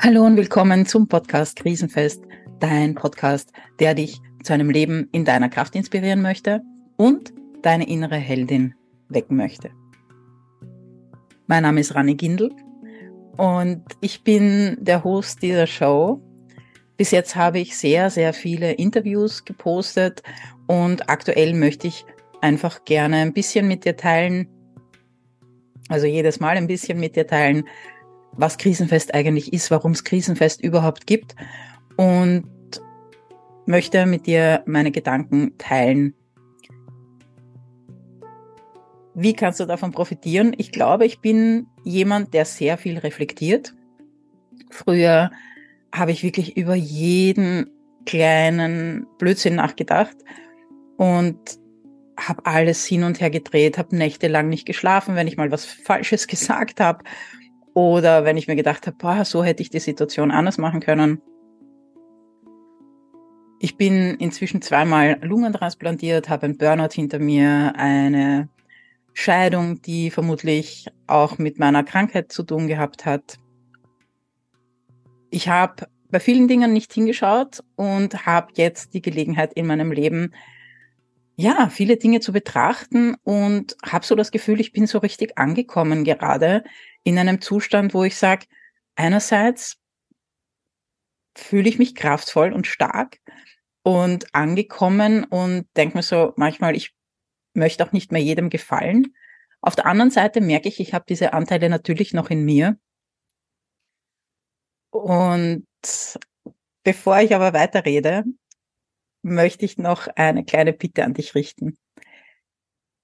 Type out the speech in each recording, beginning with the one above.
Hallo und willkommen zum Podcast Krisenfest, dein Podcast, der dich zu einem Leben in deiner Kraft inspirieren möchte und deine innere Heldin wecken möchte. Mein Name ist Rani Gindel und ich bin der Host dieser Show. Bis jetzt habe ich sehr, sehr viele Interviews gepostet und aktuell möchte ich einfach gerne ein bisschen mit dir teilen, also jedes Mal ein bisschen mit dir teilen, was Krisenfest eigentlich ist, warum es Krisenfest überhaupt gibt und möchte mit dir meine Gedanken teilen. Wie kannst du davon profitieren? Ich glaube, ich bin jemand, der sehr viel reflektiert. Früher habe ich wirklich über jeden kleinen Blödsinn nachgedacht und habe alles hin und her gedreht, habe nächtelang nicht geschlafen, wenn ich mal was Falsches gesagt habe oder wenn ich mir gedacht habe, boah, so hätte ich die Situation anders machen können. Ich bin inzwischen zweimal lungentransplantiert, habe ein Burnout hinter mir, eine Scheidung, die vermutlich auch mit meiner Krankheit zu tun gehabt hat. Ich habe bei vielen Dingen nicht hingeschaut und habe jetzt die Gelegenheit in meinem Leben, ja, viele Dinge zu betrachten und habe so das Gefühl, ich bin so richtig angekommen gerade in einem Zustand, wo ich sage, einerseits fühle ich mich kraftvoll und stark und angekommen und denke mir so manchmal, ich möchte auch nicht mehr jedem gefallen. Auf der anderen Seite merke ich, ich habe diese Anteile natürlich noch in mir. Und bevor ich aber weiterrede, möchte ich noch eine kleine Bitte an dich richten.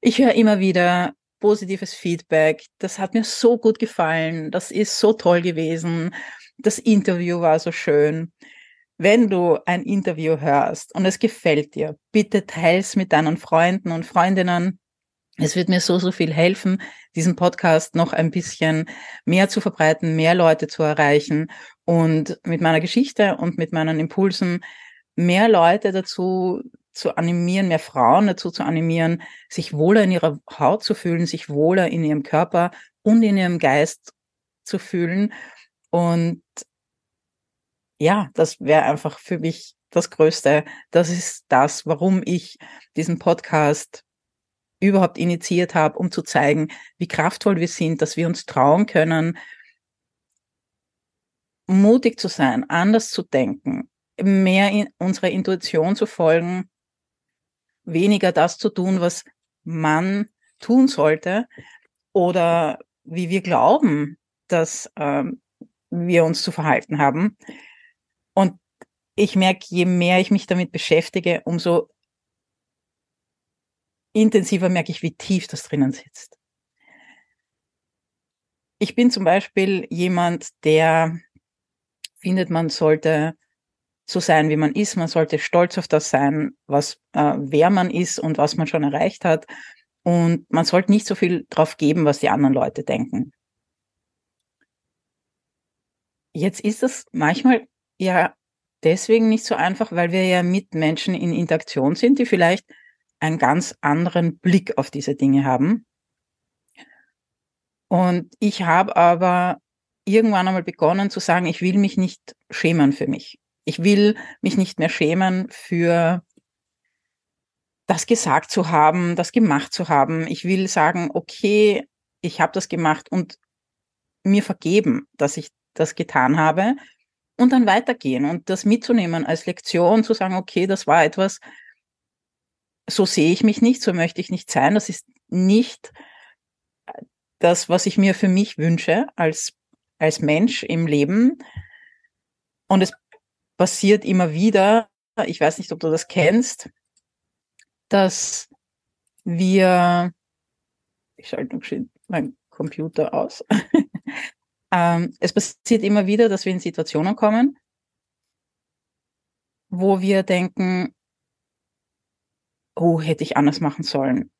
Ich höre immer wieder, positives Feedback. Das hat mir so gut gefallen. Das ist so toll gewesen. Das Interview war so schön. Wenn du ein Interview hörst und es gefällt dir, bitte teils mit deinen Freunden und Freundinnen. Es wird mir so, so viel helfen, diesen Podcast noch ein bisschen mehr zu verbreiten, mehr Leute zu erreichen und mit meiner Geschichte und mit meinen Impulsen mehr Leute dazu zu animieren, mehr Frauen dazu zu animieren, sich wohler in ihrer Haut zu fühlen, sich wohler in ihrem Körper und in ihrem Geist zu fühlen. Und ja, das wäre einfach für mich das Größte. Das ist das, warum ich diesen Podcast überhaupt initiiert habe, um zu zeigen, wie kraftvoll wir sind, dass wir uns trauen können, mutig zu sein, anders zu denken, mehr in unserer Intuition zu folgen weniger das zu tun, was man tun sollte oder wie wir glauben, dass ähm, wir uns zu verhalten haben. Und ich merke, je mehr ich mich damit beschäftige, umso intensiver merke ich, wie tief das drinnen sitzt. Ich bin zum Beispiel jemand, der findet, man sollte so sein, wie man ist. Man sollte stolz auf das sein, was äh, wer man ist und was man schon erreicht hat. Und man sollte nicht so viel drauf geben, was die anderen Leute denken. Jetzt ist es manchmal ja deswegen nicht so einfach, weil wir ja mit Menschen in Interaktion sind, die vielleicht einen ganz anderen Blick auf diese Dinge haben. Und ich habe aber irgendwann einmal begonnen zu sagen, ich will mich nicht schämen für mich. Ich will mich nicht mehr schämen für das gesagt zu haben, das gemacht zu haben. Ich will sagen, okay, ich habe das gemacht und mir vergeben, dass ich das getan habe und dann weitergehen und das mitzunehmen als Lektion, zu sagen, okay, das war etwas, so sehe ich mich nicht, so möchte ich nicht sein. Das ist nicht das, was ich mir für mich wünsche als, als Mensch im Leben. Und es passiert immer wieder, ich weiß nicht, ob du das kennst, dass wir, ich schalte noch schön meinen Computer aus. ähm, es passiert immer wieder, dass wir in Situationen kommen, wo wir denken, oh, hätte ich anders machen sollen.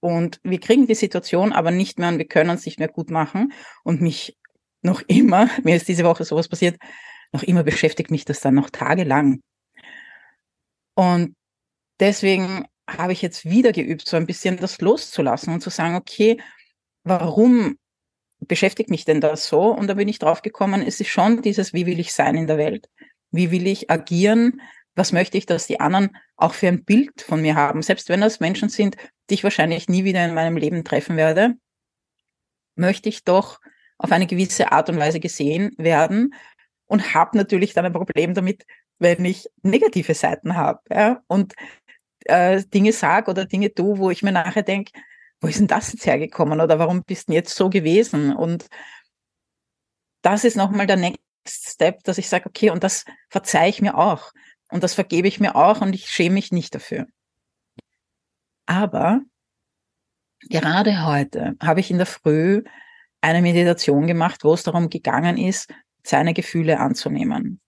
Und wir kriegen die Situation aber nicht mehr und wir können es nicht mehr gut machen. Und mich noch immer, mir ist diese Woche sowas passiert, noch immer beschäftigt mich das dann noch tagelang. Und deswegen habe ich jetzt wieder geübt, so ein bisschen das loszulassen und zu sagen, okay, warum beschäftigt mich denn das so? Und da bin ich drauf gekommen, es ist schon dieses, wie will ich sein in der Welt? Wie will ich agieren? Was möchte ich, dass die anderen auch für ein Bild von mir haben? Selbst wenn das Menschen sind, die ich wahrscheinlich nie wieder in meinem Leben treffen werde, möchte ich doch auf eine gewisse Art und Weise gesehen werden und habe natürlich dann ein Problem damit, wenn ich negative Seiten habe ja, und äh, Dinge sage oder Dinge tue, wo ich mir nachher denke, wo ist denn das jetzt hergekommen oder warum bist du jetzt so gewesen? Und das ist nochmal der Next Step, dass ich sage, okay, und das verzeihe ich mir auch und das vergebe ich mir auch und ich schäme mich nicht dafür. Aber gerade heute habe ich in der Früh eine Meditation gemacht, wo es darum gegangen ist, seine Gefühle anzunehmen.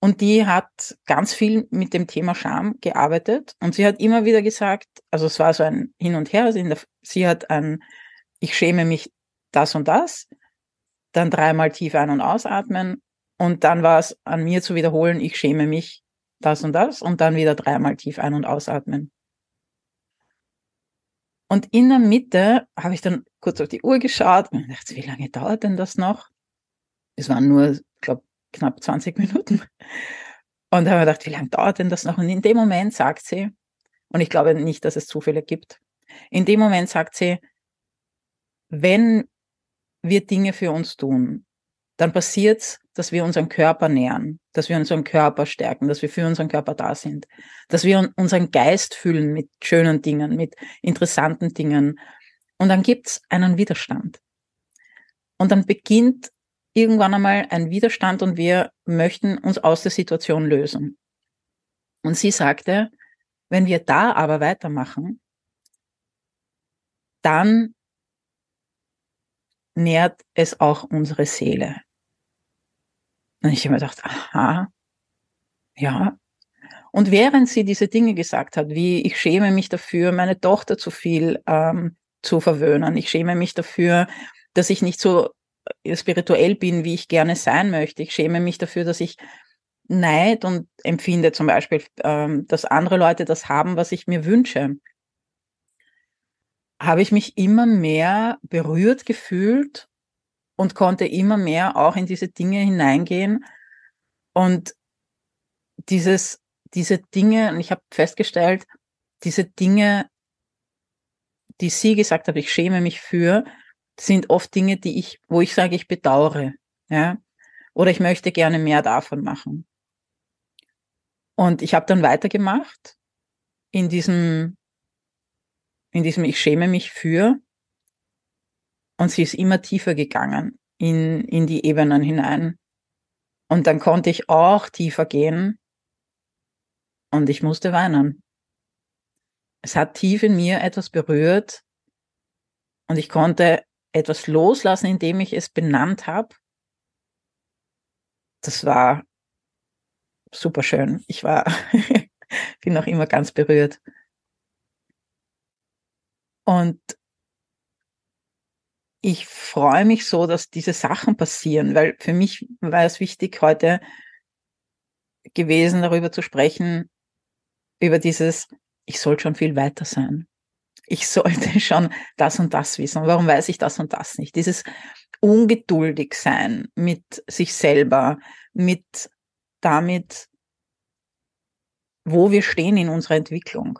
Und die hat ganz viel mit dem Thema Scham gearbeitet. Und sie hat immer wieder gesagt, also es war so ein Hin und Her, sie hat ein, ich schäme mich das und das, dann dreimal tief ein- und ausatmen. Und dann war es an mir zu wiederholen, ich schäme mich das und das. Und dann wieder dreimal tief ein- und ausatmen. Und in der Mitte habe ich dann kurz auf die Uhr geschaut und dachte, wie lange dauert denn das noch? Es waren nur, glaube, knapp 20 Minuten. Und habe mir gedacht, wie lange dauert denn das noch? Und in dem Moment sagt sie, und ich glaube nicht, dass es Zufälle gibt, in dem Moment sagt sie, wenn wir Dinge für uns tun, dann passiert es, dass wir unseren Körper nähern, dass wir unseren Körper stärken, dass wir für unseren Körper da sind, dass wir unseren Geist füllen mit schönen Dingen, mit interessanten Dingen. Und dann gibt's einen Widerstand. Und dann beginnt irgendwann einmal ein Widerstand und wir möchten uns aus der Situation lösen. Und sie sagte, wenn wir da aber weitermachen, dann nährt es auch unsere Seele. Und ich habe mir gedacht, aha, ja. Und während sie diese Dinge gesagt hat, wie ich schäme mich dafür, meine Tochter zu viel ähm, zu verwöhnen, ich schäme mich dafür, dass ich nicht so spirituell bin, wie ich gerne sein möchte. Ich schäme mich dafür, dass ich Neid und empfinde zum Beispiel, ähm, dass andere Leute das haben, was ich mir wünsche. Habe ich mich immer mehr berührt gefühlt und konnte immer mehr auch in diese Dinge hineingehen und dieses, diese Dinge, und ich habe festgestellt, diese Dinge, die sie gesagt hat, ich schäme mich für, sind oft Dinge, die ich, wo ich sage, ich bedauere, ja, oder ich möchte gerne mehr davon machen. Und ich habe dann weitergemacht in diesem, in diesem Ich schäme mich für. Und sie ist immer tiefer gegangen in, in die Ebenen hinein. Und dann konnte ich auch tiefer gehen und ich musste weinen. Es hat tief in mir etwas berührt und ich konnte etwas loslassen, indem ich es benannt habe. Das war super schön. Ich war, bin noch immer ganz berührt. Und ich freue mich so, dass diese Sachen passieren, weil für mich war es wichtig, heute gewesen, darüber zu sprechen, über dieses, ich soll schon viel weiter sein ich sollte schon das und das wissen. Warum weiß ich das und das nicht? Dieses ungeduldig sein mit sich selber, mit damit, wo wir stehen in unserer Entwicklung.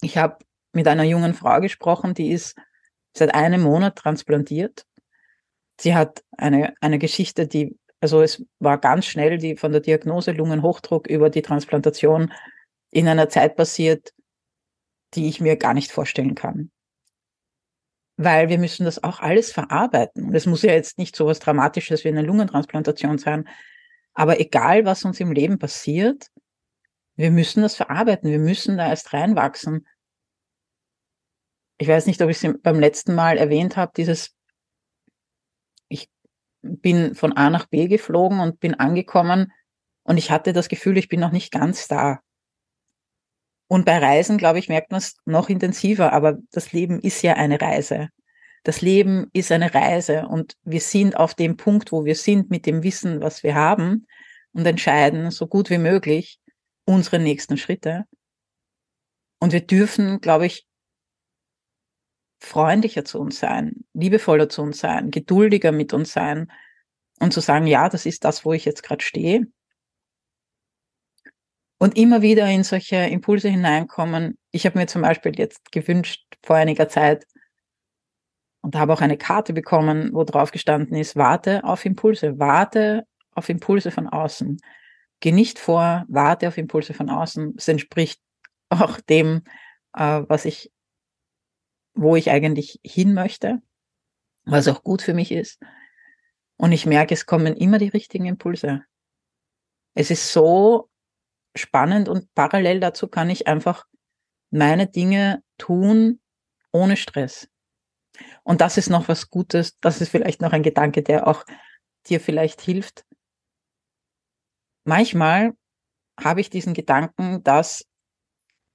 Ich habe mit einer jungen Frau gesprochen, die ist seit einem Monat transplantiert. Sie hat eine, eine Geschichte, die, also es war ganz schnell, die von der Diagnose Lungenhochdruck über die Transplantation in einer Zeit passiert, die ich mir gar nicht vorstellen kann. Weil wir müssen das auch alles verarbeiten. Und es muss ja jetzt nicht so was Dramatisches wie eine Lungentransplantation sein. Aber egal, was uns im Leben passiert, wir müssen das verarbeiten. Wir müssen da erst reinwachsen. Ich weiß nicht, ob ich es beim letzten Mal erwähnt habe, dieses, ich bin von A nach B geflogen und bin angekommen und ich hatte das Gefühl, ich bin noch nicht ganz da. Und bei Reisen, glaube ich, merkt man es noch intensiver, aber das Leben ist ja eine Reise. Das Leben ist eine Reise und wir sind auf dem Punkt, wo wir sind mit dem Wissen, was wir haben und entscheiden so gut wie möglich unsere nächsten Schritte. Und wir dürfen, glaube ich, freundlicher zu uns sein, liebevoller zu uns sein, geduldiger mit uns sein und zu sagen, ja, das ist das, wo ich jetzt gerade stehe. Und immer wieder in solche Impulse hineinkommen. Ich habe mir zum Beispiel jetzt gewünscht, vor einiger Zeit, und habe auch eine Karte bekommen, wo drauf gestanden ist, warte auf Impulse, warte auf Impulse von außen. Geh nicht vor, warte auf Impulse von außen. Es entspricht auch dem, äh, was ich wo ich eigentlich hin möchte, was auch gut für mich ist. Und ich merke, es kommen immer die richtigen Impulse. Es ist so spannend und parallel dazu kann ich einfach meine Dinge tun ohne Stress. Und das ist noch was Gutes. Das ist vielleicht noch ein Gedanke, der auch dir vielleicht hilft. Manchmal habe ich diesen Gedanken, dass,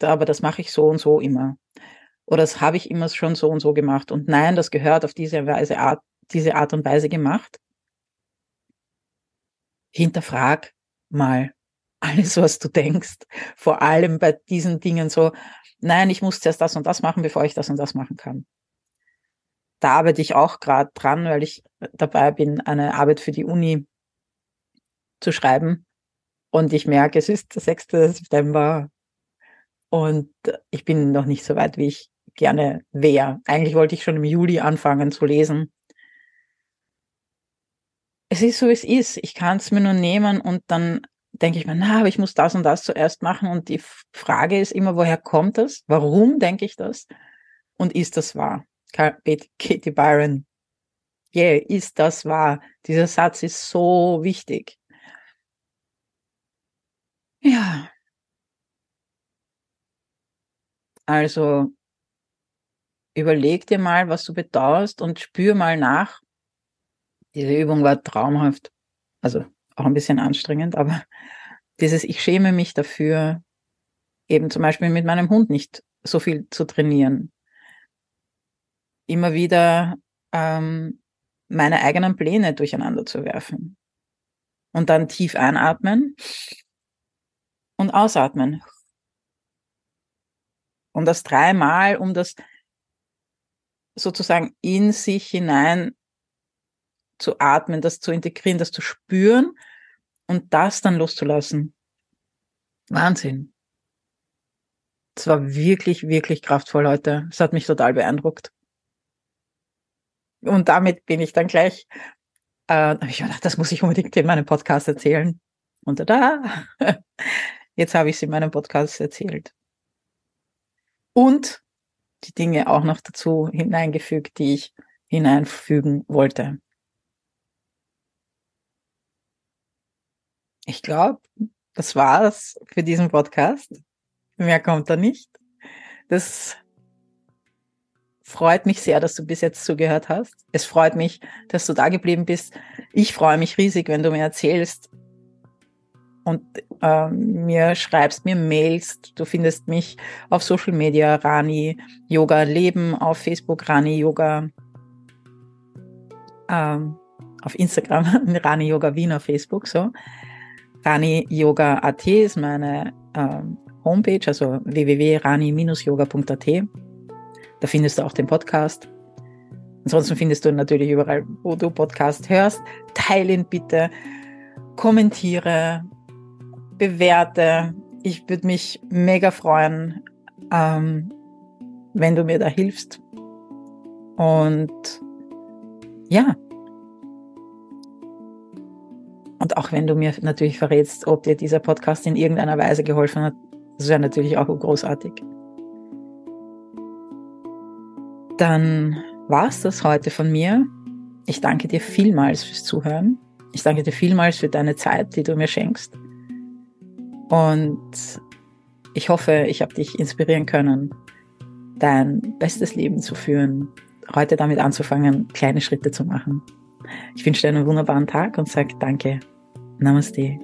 aber das mache ich so und so immer oder das habe ich immer schon so und so gemacht. Und nein, das gehört auf diese Weise, Art, diese Art und Weise gemacht. Hinterfrag mal alles, was du denkst. Vor allem bei diesen Dingen so, nein, ich muss zuerst das und das machen, bevor ich das und das machen kann. Da arbeite ich auch gerade dran, weil ich dabei bin, eine Arbeit für die Uni zu schreiben. Und ich merke, es ist der 6. September und ich bin noch nicht so weit, wie ich gerne wäre. Eigentlich wollte ich schon im Juli anfangen zu lesen. Es ist so, wie es ist. Ich kann es mir nur nehmen und dann denke ich mir, na, aber ich muss das und das zuerst machen. Und die Frage ist immer, woher kommt das? Warum denke ich das? Und ist das wahr? Katie Byron. Yeah, ist das wahr? Dieser Satz ist so wichtig. Ja. Also überleg dir mal, was du bedauerst und spür mal nach. Diese Übung war traumhaft. Also auch ein bisschen anstrengend, aber dieses, ich schäme mich dafür, eben zum Beispiel mit meinem Hund nicht so viel zu trainieren. Immer wieder ähm, meine eigenen Pläne durcheinander zu werfen. Und dann tief einatmen und ausatmen. Und das dreimal, um das sozusagen in sich hinein zu atmen, das zu integrieren, das zu spüren und das dann loszulassen. Wahnsinn. Es war wirklich, wirklich kraftvoll heute. Es hat mich total beeindruckt. Und damit bin ich dann gleich, äh, ich gedacht, das muss ich unbedingt in meinem Podcast erzählen. Und da, jetzt habe ich es in meinem Podcast erzählt. Und die Dinge auch noch dazu hineingefügt, die ich hineinfügen wollte. Ich glaube, das war's für diesen Podcast. Mehr kommt da nicht. Das freut mich sehr, dass du bis jetzt zugehört hast. Es freut mich, dass du da geblieben bist. Ich freue mich riesig, wenn du mir erzählst, und äh, mir schreibst, mir mailst. Du findest mich auf Social Media, Rani Yoga Leben, auf Facebook Rani Yoga, ähm, auf Instagram Rani Yoga Wien auf Facebook, so. Rani Yoga AT ist meine ähm, Homepage, also www.rani-yoga.at. Da findest du auch den Podcast. Ansonsten findest du natürlich überall, wo du Podcast hörst. Teile ihn bitte, kommentiere, bewerte. Ich würde mich mega freuen, ähm, wenn du mir da hilfst. Und ja. Und auch wenn du mir natürlich verrätst, ob dir dieser Podcast in irgendeiner Weise geholfen hat, das wäre natürlich auch großartig. Dann war es das heute von mir. Ich danke dir vielmals fürs Zuhören. Ich danke dir vielmals für deine Zeit, die du mir schenkst. Und ich hoffe, ich habe dich inspirieren können, dein bestes Leben zu führen, heute damit anzufangen, kleine Schritte zu machen. Ich wünsche dir einen wunderbaren Tag und sage danke. Namaste.